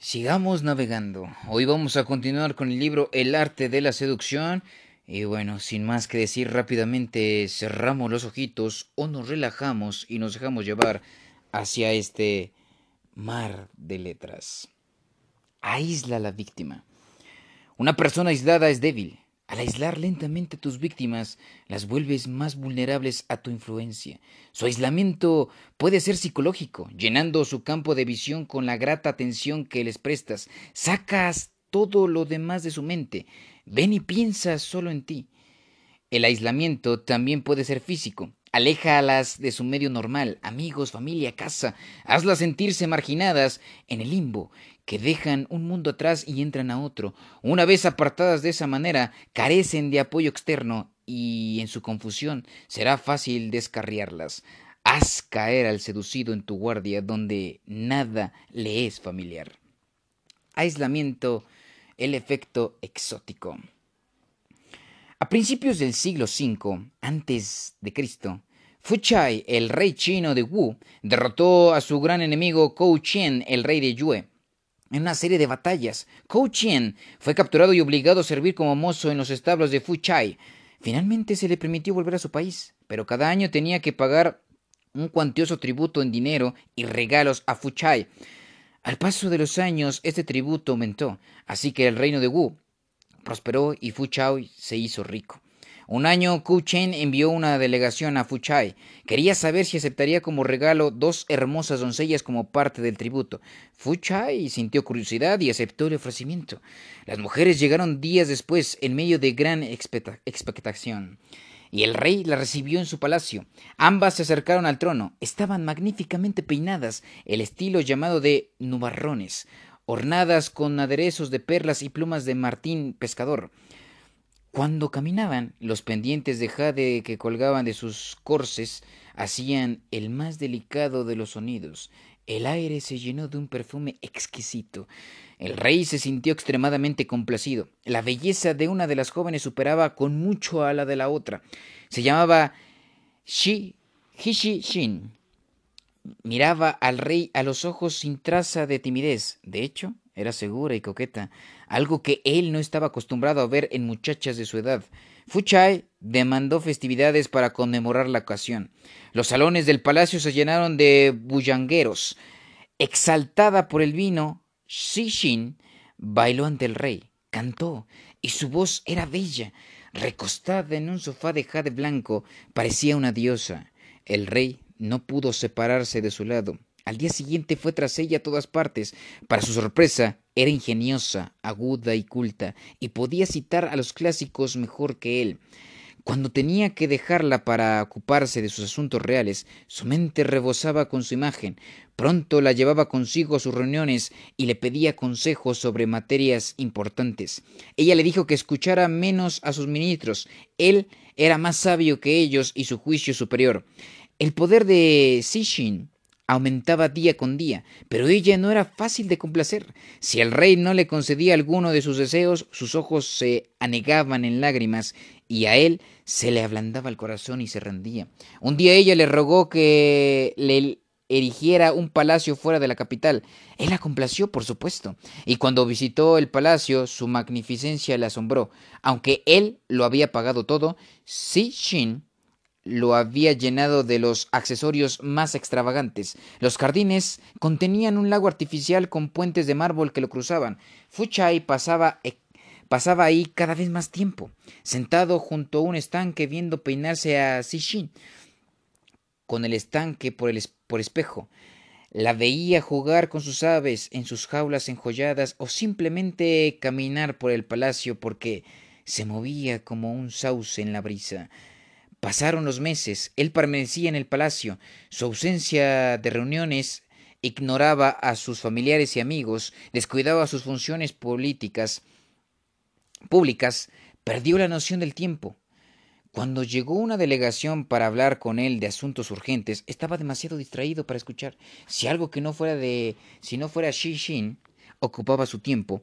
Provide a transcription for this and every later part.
Sigamos navegando. Hoy vamos a continuar con el libro El arte de la seducción. Y bueno, sin más que decir rápidamente, cerramos los ojitos o nos relajamos y nos dejamos llevar hacia este mar de letras. Aísla a la víctima. Una persona aislada es débil. Al aislar lentamente a tus víctimas, las vuelves más vulnerables a tu influencia. Su aislamiento puede ser psicológico, llenando su campo de visión con la grata atención que les prestas. Sacas todo lo demás de su mente. Ven y piensa solo en ti. El aislamiento también puede ser físico. Aléjalas de su medio normal, amigos, familia, casa. Hazlas sentirse marginadas en el limbo, que dejan un mundo atrás y entran a otro. Una vez apartadas de esa manera, carecen de apoyo externo y en su confusión será fácil descarriarlas. Haz caer al seducido en tu guardia donde nada le es familiar. Aislamiento, el efecto exótico. A principios del siglo V antes de Cristo, Fu Chai, el rey chino de Wu, derrotó a su gran enemigo Kou Qian, el rey de Yue, en una serie de batallas. Kou Qian fue capturado y obligado a servir como mozo en los establos de Fu Chai. Finalmente se le permitió volver a su país, pero cada año tenía que pagar un cuantioso tributo en dinero y regalos a Fu Chai. Al paso de los años, este tributo aumentó, así que el reino de Wu prosperó y Fu Chao se hizo rico. Un año Ku Chen envió una delegación a Fu Chai. Quería saber si aceptaría como regalo dos hermosas doncellas como parte del tributo. Fu Chai sintió curiosidad y aceptó el ofrecimiento. Las mujeres llegaron días después en medio de gran expectación. Y el rey la recibió en su palacio. Ambas se acercaron al trono. Estaban magníficamente peinadas, el estilo llamado de nubarrones ornadas con aderezos de perlas y plumas de martín pescador. Cuando caminaban, los pendientes de jade que colgaban de sus corces hacían el más delicado de los sonidos. El aire se llenó de un perfume exquisito. El rey se sintió extremadamente complacido. La belleza de una de las jóvenes superaba con mucho a la de la otra. Se llamaba Shi Hishi Shin miraba al rey a los ojos sin traza de timidez. De hecho, era segura y coqueta, algo que él no estaba acostumbrado a ver en muchachas de su edad. Fuchai demandó festividades para conmemorar la ocasión. Los salones del palacio se llenaron de bullangueros. Exaltada por el vino, Shin bailó ante el rey, cantó, y su voz era bella. Recostada en un sofá de jade blanco, parecía una diosa. El rey no pudo separarse de su lado. Al día siguiente fue tras ella a todas partes. Para su sorpresa, era ingeniosa, aguda y culta, y podía citar a los clásicos mejor que él. Cuando tenía que dejarla para ocuparse de sus asuntos reales, su mente rebosaba con su imagen. Pronto la llevaba consigo a sus reuniones y le pedía consejos sobre materias importantes. Ella le dijo que escuchara menos a sus ministros. Él era más sabio que ellos y su juicio superior. El poder de Sishin aumentaba día con día, pero ella no era fácil de complacer. Si el rey no le concedía alguno de sus deseos, sus ojos se anegaban en lágrimas y a él se le ablandaba el corazón y se rendía. Un día ella le rogó que le erigiera un palacio fuera de la capital. Él la complació, por supuesto, y cuando visitó el palacio, su magnificencia le asombró. Aunque él lo había pagado todo, Sishin lo había llenado de los accesorios más extravagantes. Los jardines contenían un lago artificial con puentes de mármol que lo cruzaban. Fuchai pasaba, e, pasaba ahí cada vez más tiempo, sentado junto a un estanque viendo peinarse a Sishin con el estanque por, espejo. La veía jugar con sus aves en sus jaulas enjolladas o simplemente caminar por el palacio porque se movía como un sauce en la brisa. Pasaron los meses, él permanecía en el palacio, su ausencia de reuniones ignoraba a sus familiares y amigos, descuidaba sus funciones políticas públicas, perdió la noción del tiempo. Cuando llegó una delegación para hablar con él de asuntos urgentes, estaba demasiado distraído para escuchar. Si algo que no fuera de, si no fuera Shi Shin ocupaba su tiempo,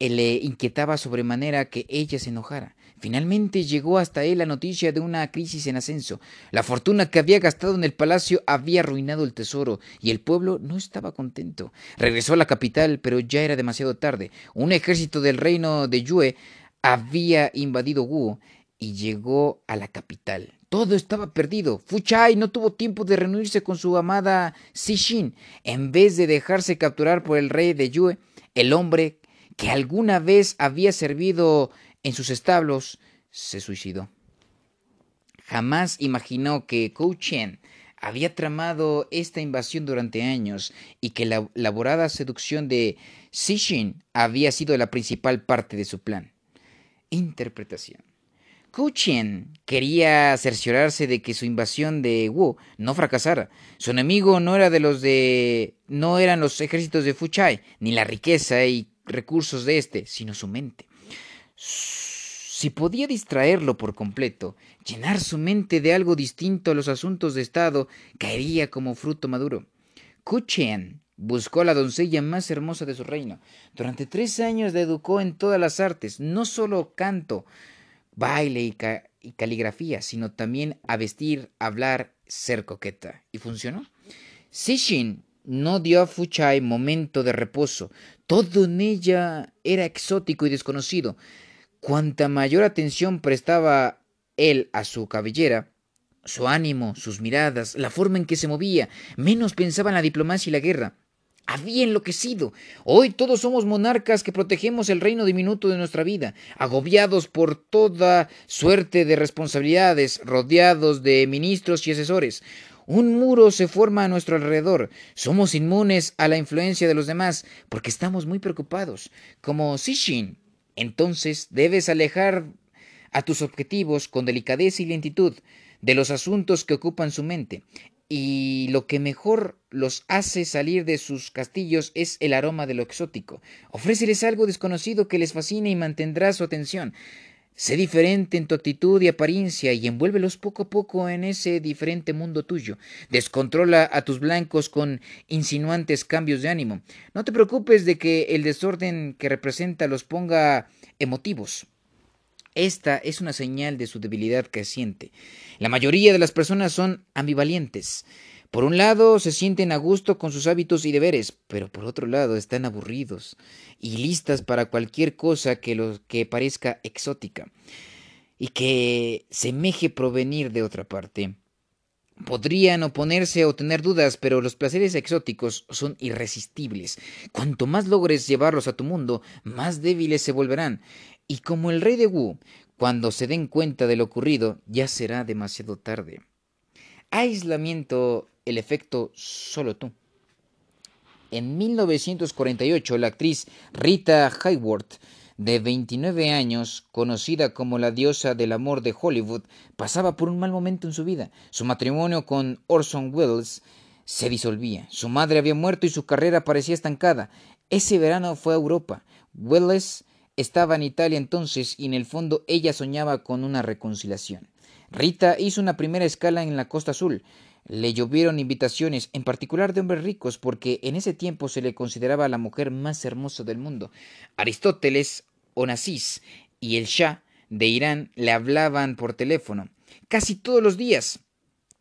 le inquietaba sobremanera que ella se enojara. Finalmente llegó hasta él la noticia de una crisis en ascenso. La fortuna que había gastado en el palacio había arruinado el tesoro y el pueblo no estaba contento. Regresó a la capital, pero ya era demasiado tarde. Un ejército del reino de Yue había invadido Wu y llegó a la capital. Todo estaba perdido. Fu Chai no tuvo tiempo de reunirse con su amada Xin. En vez de dejarse capturar por el rey de Yue, el hombre que alguna vez había servido en sus establos, se suicidó. Jamás imaginó que Kou Chen había tramado esta invasión durante años y que la elaborada seducción de Xin había sido la principal parte de su plan. Interpretación. Kou Chen quería cerciorarse de que su invasión de Wu no fracasara. Su enemigo no era de los de no eran los ejércitos de Fu Chai, ni la riqueza y recursos de éste, sino su mente. Si podía distraerlo por completo, llenar su mente de algo distinto a los asuntos de Estado, caería como fruto maduro. Chen buscó a la doncella más hermosa de su reino. Durante tres años la educó en todas las artes, no solo canto, baile y, y caligrafía, sino también a vestir, hablar, ser coqueta. ¿Y funcionó? Sishin no dio a Fuchai momento de reposo. Todo en ella era exótico y desconocido. Cuanta mayor atención prestaba él a su cabellera, su ánimo, sus miradas, la forma en que se movía, menos pensaba en la diplomacia y la guerra. Había enloquecido. Hoy todos somos monarcas que protegemos el reino diminuto de nuestra vida, agobiados por toda suerte de responsabilidades, rodeados de ministros y asesores. Un muro se forma a nuestro alrededor. Somos inmunes a la influencia de los demás porque estamos muy preocupados. Como Sishin, entonces debes alejar a tus objetivos con delicadeza y lentitud de los asuntos que ocupan su mente. Y lo que mejor los hace salir de sus castillos es el aroma de lo exótico. Ofréceles algo desconocido que les fascine y mantendrá su atención. Sé diferente en tu actitud y apariencia y envuélvelos poco a poco en ese diferente mundo tuyo. Descontrola a tus blancos con insinuantes cambios de ánimo. No te preocupes de que el desorden que representa los ponga emotivos. Esta es una señal de su debilidad creciente. La mayoría de las personas son ambivalentes. Por un lado, se sienten a gusto con sus hábitos y deberes, pero por otro lado están aburridos y listas para cualquier cosa que, lo, que parezca exótica y que semeje provenir de otra parte. Podrían oponerse o tener dudas, pero los placeres exóticos son irresistibles. Cuanto más logres llevarlos a tu mundo, más débiles se volverán. Y como el rey de Wu, cuando se den cuenta de lo ocurrido, ya será demasiado tarde. Aislamiento el efecto Solo tú. En 1948, la actriz Rita Hayworth, de 29 años, conocida como la diosa del amor de Hollywood, pasaba por un mal momento en su vida. Su matrimonio con Orson Welles se disolvía. Su madre había muerto y su carrera parecía estancada. Ese verano fue a Europa. Welles estaba en Italia entonces y en el fondo ella soñaba con una reconciliación. Rita hizo una primera escala en la Costa Azul. Le llovieron invitaciones, en particular de hombres ricos, porque en ese tiempo se le consideraba la mujer más hermosa del mundo. Aristóteles, Onassis y el Shah de Irán le hablaban por teléfono, casi todos los días,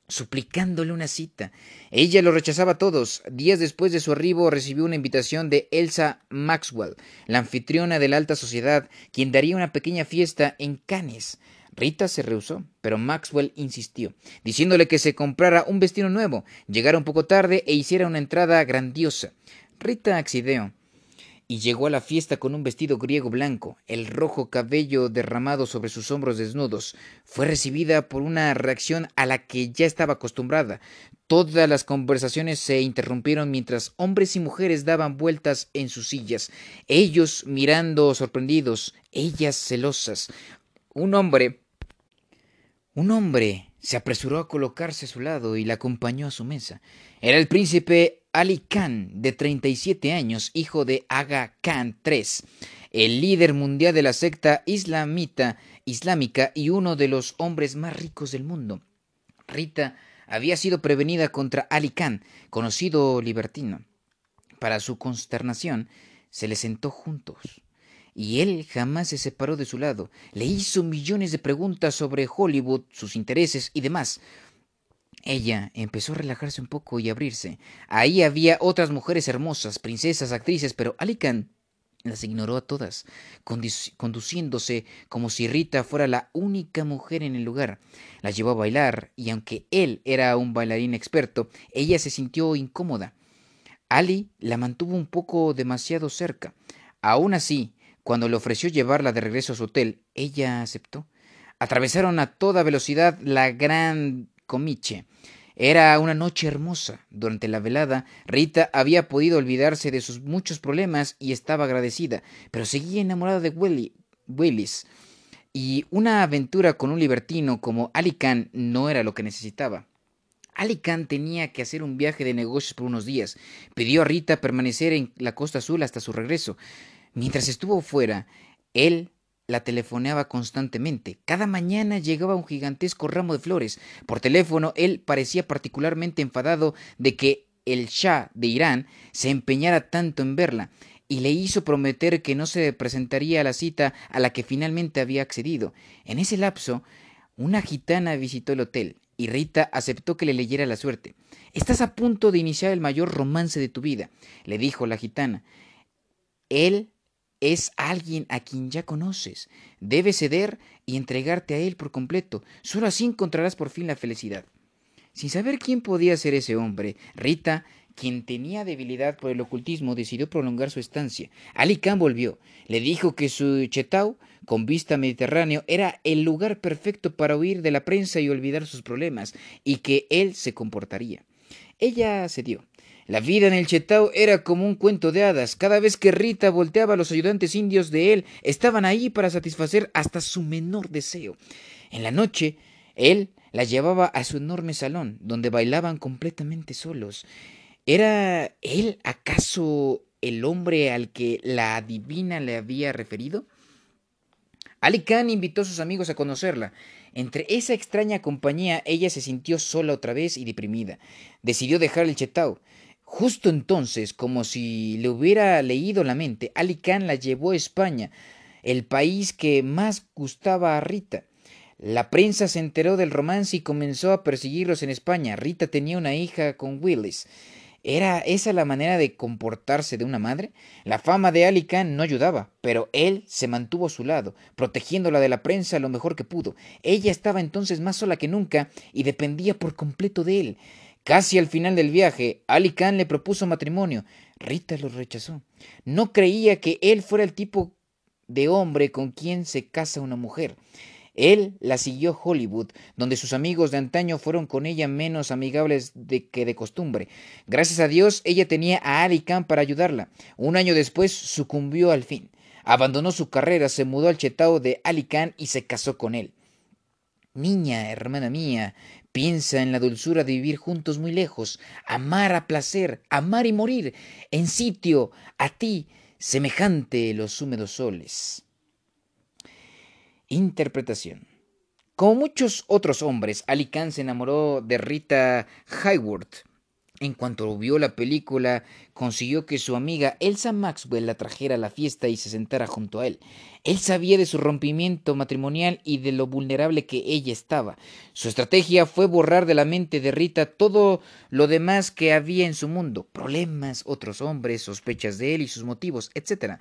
suplicándole una cita. Ella lo rechazaba a todos. Días después de su arribo recibió una invitación de Elsa Maxwell, la anfitriona de la alta sociedad, quien daría una pequeña fiesta en Cannes. Rita se rehusó, pero Maxwell insistió, diciéndole que se comprara un vestido nuevo, llegara un poco tarde e hiciera una entrada grandiosa. Rita accedió y llegó a la fiesta con un vestido griego blanco, el rojo cabello derramado sobre sus hombros desnudos. Fue recibida por una reacción a la que ya estaba acostumbrada. Todas las conversaciones se interrumpieron mientras hombres y mujeres daban vueltas en sus sillas, ellos mirando sorprendidos, ellas celosas. Un hombre un hombre se apresuró a colocarse a su lado y la acompañó a su mesa. Era el príncipe Ali Khan, de 37 años, hijo de Aga Khan III, el líder mundial de la secta islamita, islámica y uno de los hombres más ricos del mundo. Rita había sido prevenida contra Ali Khan, conocido libertino. Para su consternación, se le sentó juntos. Y él jamás se separó de su lado. Le hizo millones de preguntas sobre Hollywood, sus intereses y demás. Ella empezó a relajarse un poco y abrirse. Ahí había otras mujeres hermosas, princesas, actrices, pero Alican las ignoró a todas, conduciéndose como si Rita fuera la única mujer en el lugar. La llevó a bailar y aunque él era un bailarín experto, ella se sintió incómoda. Ali la mantuvo un poco demasiado cerca. Aún así, cuando le ofreció llevarla de regreso a su hotel, ella aceptó. Atravesaron a toda velocidad la gran comiche. Era una noche hermosa. Durante la velada, Rita había podido olvidarse de sus muchos problemas y estaba agradecida, pero seguía enamorada de Willis. Y una aventura con un libertino como Ali Khan no era lo que necesitaba. Ali Khan tenía que hacer un viaje de negocios por unos días. Pidió a Rita permanecer en la Costa Azul hasta su regreso. Mientras estuvo fuera, él la telefoneaba constantemente. Cada mañana llegaba un gigantesco ramo de flores. Por teléfono, él parecía particularmente enfadado de que el Shah de Irán se empeñara tanto en verla, y le hizo prometer que no se presentaría a la cita a la que finalmente había accedido. En ese lapso, una gitana visitó el hotel, y Rita aceptó que le leyera la suerte. Estás a punto de iniciar el mayor romance de tu vida, le dijo la gitana. Él es alguien a quien ya conoces. Debes ceder y entregarte a él por completo. Solo así encontrarás por fin la felicidad. Sin saber quién podía ser ese hombre, Rita, quien tenía debilidad por el ocultismo, decidió prolongar su estancia. Ali volvió. Le dijo que su chetao, con vista mediterráneo, era el lugar perfecto para huir de la prensa y olvidar sus problemas, y que él se comportaría. Ella cedió. La vida en el Chetao era como un cuento de hadas. Cada vez que Rita volteaba, los ayudantes indios de él estaban ahí para satisfacer hasta su menor deseo. En la noche, él la llevaba a su enorme salón, donde bailaban completamente solos. ¿Era él acaso el hombre al que la adivina le había referido? Ali Khan invitó a sus amigos a conocerla. Entre esa extraña compañía ella se sintió sola otra vez y deprimida. Decidió dejar el Chetao. Justo entonces, como si le hubiera leído la mente, Ali Khan la llevó a España, el país que más gustaba a Rita. La prensa se enteró del romance y comenzó a perseguirlos en España. Rita tenía una hija con Willis. ¿Era esa la manera de comportarse de una madre? La fama de Ali Khan no ayudaba, pero él se mantuvo a su lado, protegiéndola de la prensa lo mejor que pudo. Ella estaba entonces más sola que nunca y dependía por completo de él. Casi al final del viaje, Ali Khan le propuso matrimonio. Rita lo rechazó. No creía que él fuera el tipo de hombre con quien se casa una mujer. Él la siguió a Hollywood, donde sus amigos de antaño fueron con ella menos amigables de que de costumbre. Gracias a Dios, ella tenía a Ali Khan para ayudarla. Un año después sucumbió al fin. Abandonó su carrera, se mudó al chetao de Ali Khan y se casó con él. Niña, hermana mía, Piensa en la dulzura de vivir juntos muy lejos, amar a placer, amar y morir, en sitio a ti semejante los húmedos soles. Interpretación. Como muchos otros hombres, Ali Khan se enamoró de Rita Hayworth. En cuanto vio la película, consiguió que su amiga Elsa Maxwell la trajera a la fiesta y se sentara junto a él. Él sabía de su rompimiento matrimonial y de lo vulnerable que ella estaba. Su estrategia fue borrar de la mente de Rita todo lo demás que había en su mundo, problemas, otros hombres, sospechas de él y sus motivos, etc.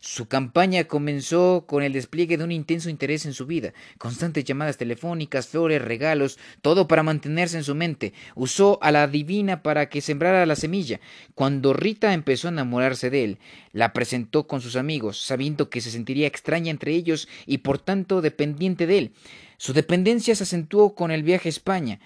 Su campaña comenzó con el despliegue de un intenso interés en su vida, constantes llamadas telefónicas, flores, regalos, todo para mantenerse en su mente. Usó a la divina para que sembrara la semilla. Cuando Rita empezó a enamorarse de él, la presentó con sus amigos, sabiendo que se sentiría entre ellos y por tanto dependiente de él. Su dependencia se acentuó con el viaje a España,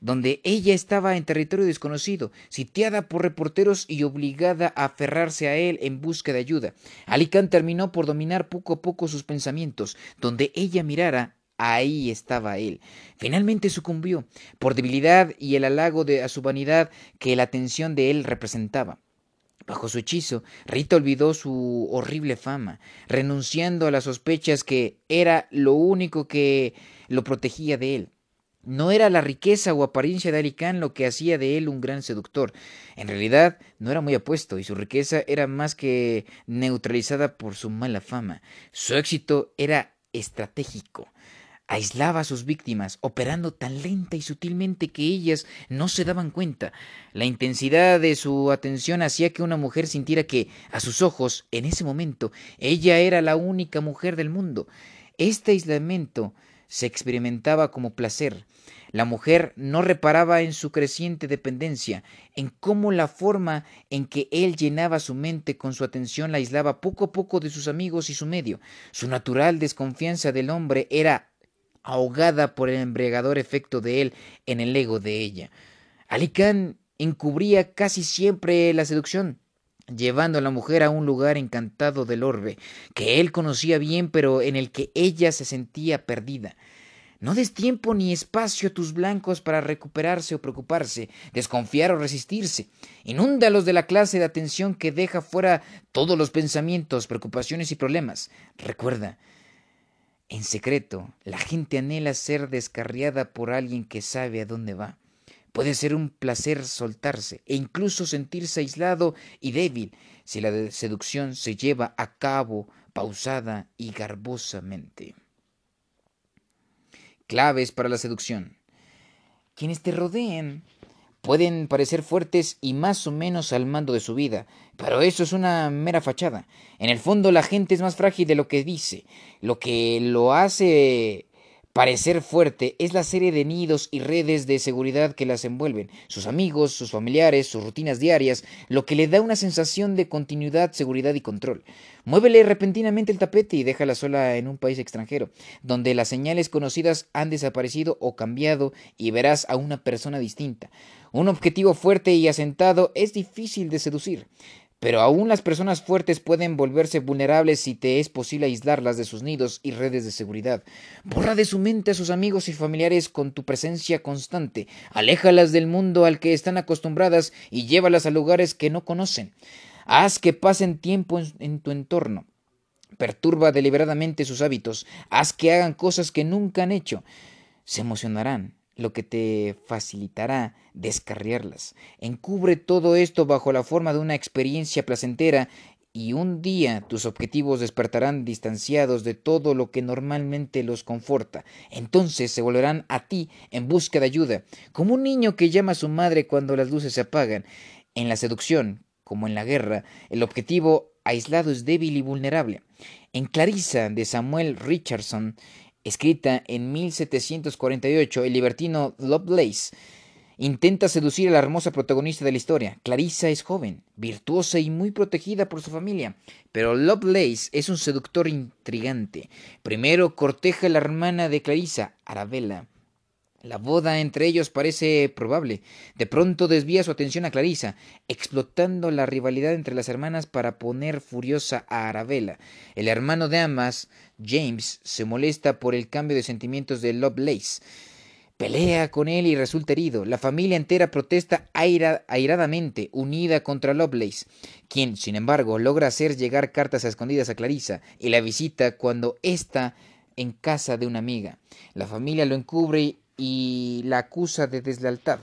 donde ella estaba en territorio desconocido, sitiada por reporteros y obligada a aferrarse a él en busca de ayuda. Alicant terminó por dominar poco a poco sus pensamientos. Donde ella mirara, ahí estaba él. Finalmente sucumbió, por debilidad y el halago de a su vanidad que la atención de él representaba. Bajo su hechizo, Rita olvidó su horrible fama, renunciando a las sospechas que era lo único que lo protegía de él. No era la riqueza o apariencia de Ali lo que hacía de él un gran seductor. En realidad, no era muy apuesto y su riqueza era más que neutralizada por su mala fama. Su éxito era estratégico. Aislaba a sus víctimas, operando tan lenta y sutilmente que ellas no se daban cuenta. La intensidad de su atención hacía que una mujer sintiera que, a sus ojos, en ese momento, ella era la única mujer del mundo. Este aislamiento se experimentaba como placer. La mujer no reparaba en su creciente dependencia, en cómo la forma en que él llenaba su mente con su atención la aislaba poco a poco de sus amigos y su medio. Su natural desconfianza del hombre era ahogada por el embriagador efecto de él en el ego de ella. Alicán encubría casi siempre la seducción, llevando a la mujer a un lugar encantado del orbe, que él conocía bien, pero en el que ella se sentía perdida. No des tiempo ni espacio a tus blancos para recuperarse o preocuparse, desconfiar o resistirse. Inúndalos de la clase de atención que deja fuera todos los pensamientos, preocupaciones y problemas. Recuerda, en secreto, la gente anhela ser descarriada por alguien que sabe a dónde va. Puede ser un placer soltarse e incluso sentirse aislado y débil si la seducción se lleva a cabo pausada y garbosamente. Claves para la seducción. Quienes te rodeen pueden parecer fuertes y más o menos al mando de su vida, pero eso es una mera fachada. En el fondo la gente es más frágil de lo que dice. Lo que lo hace Parecer fuerte es la serie de nidos y redes de seguridad que las envuelven, sus amigos, sus familiares, sus rutinas diarias, lo que le da una sensación de continuidad, seguridad y control. Muévele repentinamente el tapete y déjala sola en un país extranjero, donde las señales conocidas han desaparecido o cambiado y verás a una persona distinta. Un objetivo fuerte y asentado es difícil de seducir. Pero aún las personas fuertes pueden volverse vulnerables si te es posible aislarlas de sus nidos y redes de seguridad. Borra de su mente a sus amigos y familiares con tu presencia constante. Aléjalas del mundo al que están acostumbradas y llévalas a lugares que no conocen. Haz que pasen tiempo en, tu entorno. Perturba deliberadamente sus hábitos. Haz que hagan cosas que nunca han hecho. Se emocionarán lo que te facilitará descarriarlas. Encubre todo esto bajo la forma de una experiencia placentera y un día tus objetivos despertarán distanciados de todo lo que normalmente los conforta. Entonces se volverán a ti en busca de ayuda, como un niño que llama a su madre cuando las luces se apagan. En la seducción, como en la guerra, el objetivo aislado es débil y vulnerable. En Clarissa de Samuel Richardson, escrita en 1748, el libertino Lovelace intenta seducir a la hermosa protagonista de la historia. Clarissa es joven, virtuosa y muy protegida por su familia, pero Lovelace es un seductor intrigante. Primero corteja a la hermana de Clarissa, Arabella, la boda entre ellos parece probable. De pronto desvía su atención a Clarissa, explotando la rivalidad entre las hermanas para poner furiosa a Arabella. El hermano de ambas, James, se molesta por el cambio de sentimientos de Lovelace. Pelea con él y resulta herido. La familia entera protesta airadamente, unida contra Lovelace, quien, sin embargo, logra hacer llegar cartas a escondidas a Clarissa y la visita cuando está en casa de una amiga. La familia lo encubre y la acusa de deslealtad.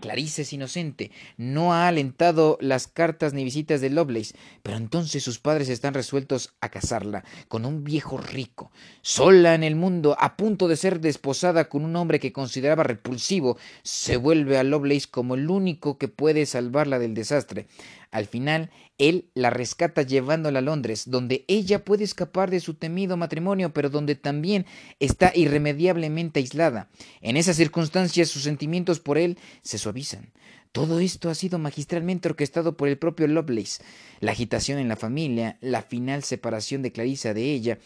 Clarice es inocente, no ha alentado las cartas ni visitas de Lovelace, pero entonces sus padres están resueltos a casarla con un viejo rico. Sola en el mundo, a punto de ser desposada con un hombre que consideraba repulsivo, se vuelve a Lovelace como el único que puede salvarla del desastre. Al final, él la rescata llevándola a Londres, donde ella puede escapar de su temido matrimonio, pero donde también está irremediablemente aislada. En esas circunstancias sus sentimientos por él se suavizan. Todo esto ha sido magistralmente orquestado por el propio Lovelace. La agitación en la familia, la final separación de Clarissa de ella,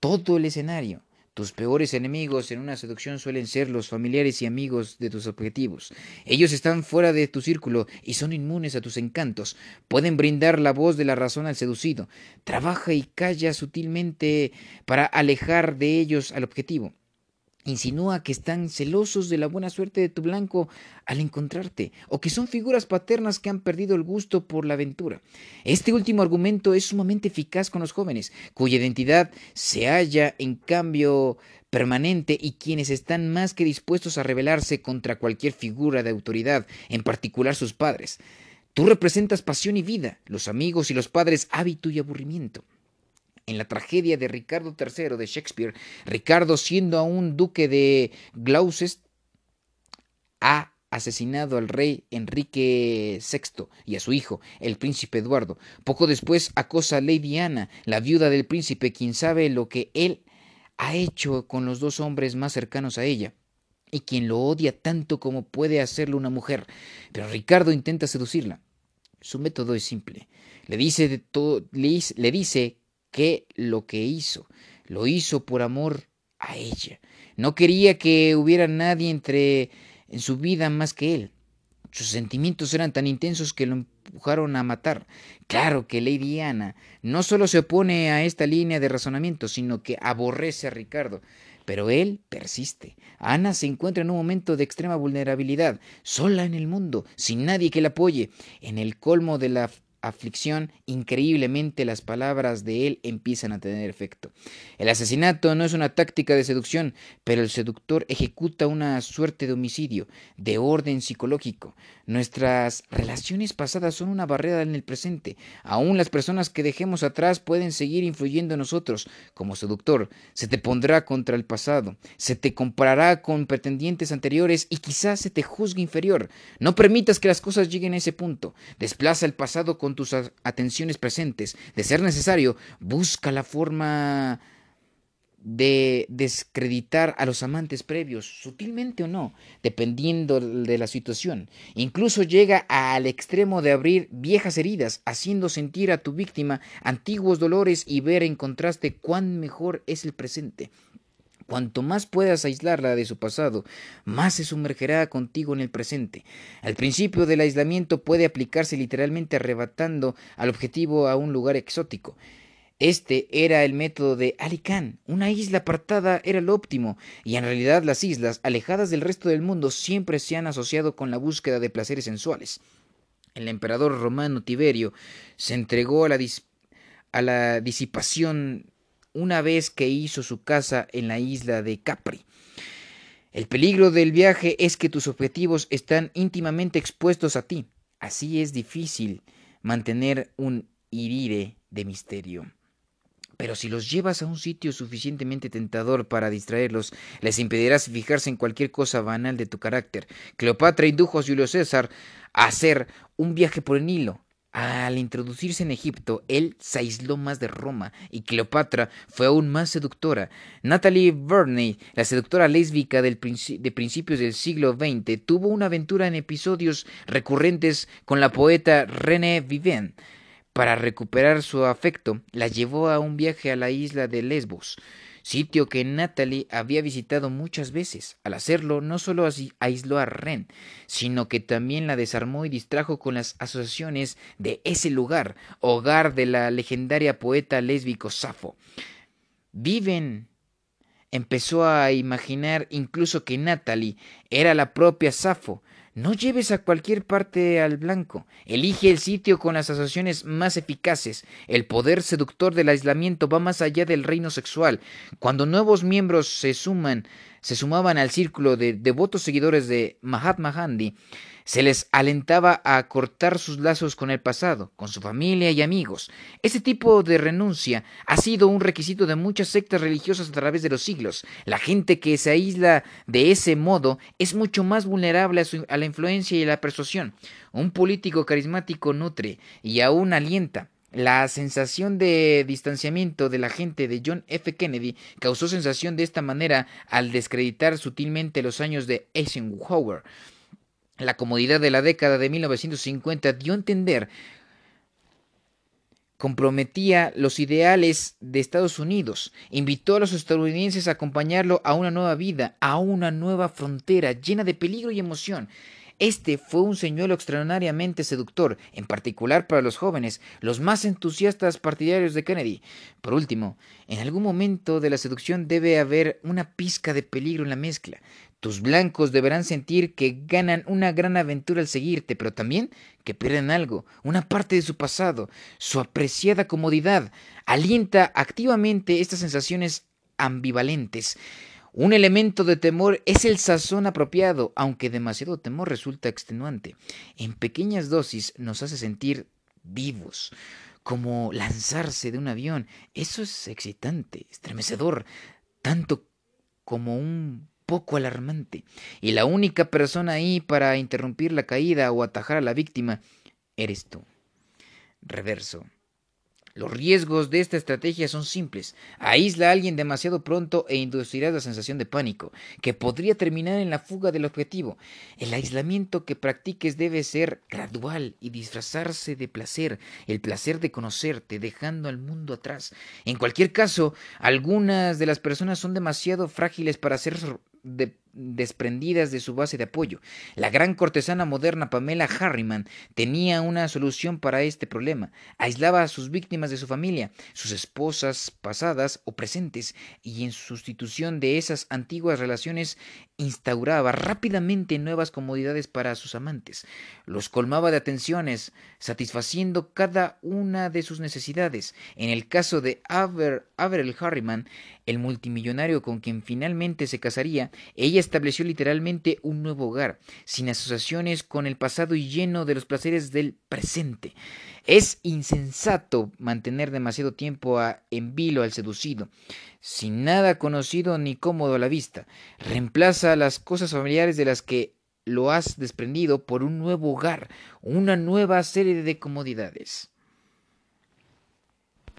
todo el escenario. Tus peores enemigos en una seducción suelen ser los familiares y amigos de tus objetivos. Ellos están fuera de tu círculo y son inmunes a tus encantos. Pueden brindar la voz de la razón al seducido. Trabaja y calla sutilmente para alejar de ellos al objetivo. Insinúa que están celosos de la buena suerte de tu blanco al encontrarte, o que son figuras paternas que han perdido el gusto por la aventura. Este último argumento es sumamente eficaz con los jóvenes, cuya identidad se halla en cambio permanente y quienes están más que dispuestos a rebelarse contra cualquier figura de autoridad, en particular sus padres. Tú representas pasión y vida, los amigos y los padres hábito y aburrimiento. En la tragedia de Ricardo III de Shakespeare, Ricardo, siendo aún duque de Gloucester, ha asesinado al rey Enrique VI y a su hijo, el príncipe Eduardo. Poco después acosa a Lady Anna, la viuda del príncipe, quien sabe lo que él ha hecho con los dos hombres más cercanos a ella y quien lo odia tanto como puede hacerlo una mujer. Pero Ricardo intenta seducirla. Su método es simple. Le dice, de todo, le dice que lo que hizo, lo hizo por amor a ella. No quería que hubiera nadie entre en su vida más que él. Sus sentimientos eran tan intensos que lo empujaron a matar. Claro que Lady Anna no solo se opone a esta línea de razonamiento, sino que aborrece a Ricardo. Pero él persiste. Ana se encuentra en un momento de extrema vulnerabilidad, sola en el mundo, sin nadie que la apoye, en el colmo de la aflicción, increíblemente las palabras de él empiezan a tener efecto. El asesinato no es una táctica de seducción, pero el seductor ejecuta una suerte de homicidio, de orden psicológico. Nuestras relaciones pasadas son una barrera en el presente. Aún las personas que dejemos atrás pueden seguir influyendo en nosotros. Como seductor, se te pondrá contra el pasado, se te comparará con pretendientes anteriores y quizás se te juzgue inferior. No permitas que las cosas lleguen a ese punto. Desplaza el pasado con tus atenciones presentes. De ser necesario, busca la forma de descreditar a los amantes previos, sutilmente o no, dependiendo de la situación. Incluso llega al extremo de abrir viejas heridas, haciendo sentir a tu víctima antiguos dolores y ver en contraste cuán mejor es el presente. Cuanto más puedas aislarla de su pasado, más se sumergerá contigo en el presente. Al principio del aislamiento puede aplicarse literalmente arrebatando al objetivo a un lugar exótico. Este era el método de Ali Khan. Una isla apartada era lo óptimo, y en realidad las islas, alejadas del resto del mundo, siempre se han asociado con la búsqueda de placeres sensuales. El emperador romano Tiberio se entregó a la, a la disipación una vez que hizo su casa en la isla de Capri. El peligro del viaje es que tus objetivos están íntimamente expuestos a ti. Así es difícil mantener un irire de misterio. Pero si los llevas a un sitio suficientemente tentador para distraerlos, les impedirás fijarse en cualquier cosa banal de tu carácter. Cleopatra indujo a Julio César a hacer un viaje por el Nilo, al introducirse en Egipto, él se aisló más de Roma y Cleopatra fue aún más seductora. Natalie Verney, la seductora lésbica de principios del siglo XX, tuvo una aventura en episodios recurrentes con la poeta René Vivien. Para recuperar su afecto, la llevó a un viaje a la isla de Lesbos sitio que Natalie había visitado muchas veces. Al hacerlo, no solo aisló a Ren, sino que también la desarmó y distrajo con las asociaciones de ese lugar, hogar de la legendaria poeta lésbico Safo. Viven empezó a imaginar incluso que Natalie era la propia Safo, no lleves a cualquier parte al blanco. Elige el sitio con las asociaciones más eficaces. El poder seductor del aislamiento va más allá del reino sexual. Cuando nuevos miembros se suman, se sumaban al círculo de devotos seguidores de Mahatma Gandhi, se les alentaba a cortar sus lazos con el pasado, con su familia y amigos. Ese tipo de renuncia ha sido un requisito de muchas sectas religiosas a través de los siglos. La gente que se aísla de ese modo es mucho más vulnerable a, la influencia y a la persuasión. Un político carismático nutre y aún alienta la sensación de distanciamiento de la gente de John F. Kennedy causó sensación de esta manera al descreditar sutilmente los años de Eisenhower. La comodidad de la década de 1950 dio a entender comprometía los ideales de Estados Unidos, invitó a los estadounidenses a acompañarlo a una nueva vida, a una nueva frontera llena de peligro y emoción. Este fue un señuelo extraordinariamente seductor, en particular para los jóvenes, los más entusiastas partidarios de Kennedy. Por último, en algún momento de la seducción debe haber una pizca de peligro en la mezcla. Tus blancos deberán sentir que ganan una gran aventura al seguirte, pero también que pierden algo, una parte de su pasado, su apreciada comodidad. Alienta activamente estas sensaciones ambivalentes. Un elemento de temor es el sazón apropiado, aunque demasiado temor resulta extenuante. En pequeñas dosis nos hace sentir vivos, como lanzarse de un avión. Eso es excitante, estremecedor, tanto como un poco alarmante. Y la única persona ahí para interrumpir la caída o atajar a la víctima eres tú. Reverso. Los riesgos de esta estrategia son simples. Aísla a alguien demasiado pronto e inducirás la sensación de pánico, que podría terminar en la fuga del objetivo. El aislamiento que practiques debe ser gradual y disfrazarse de placer, el placer de conocerte, dejando al mundo atrás. En cualquier caso, algunas de las personas son demasiado frágiles para ser desprendidas de su base de apoyo. La gran cortesana moderna Pamela Harriman tenía una solución para este problema. Aislaba a sus víctimas de su familia, sus esposas pasadas o presentes, y en sustitución de esas antiguas relaciones instauraba rápidamente nuevas comodidades para sus amantes. Los colmaba de atenciones, satisfaciendo cada una de sus necesidades. En el caso de Aver, Harriman, el multimillonario con quien finalmente se casaría, ella estableció literalmente un nuevo hogar, sin asociaciones con el pasado y lleno de los placeres del presente. Es insensato mantener demasiado tiempo a, en vilo al seducido, sin nada conocido ni cómodo a la vista. Reemplaza las cosas familiares de las que lo has desprendido por un nuevo hogar, una nueva serie de comodidades.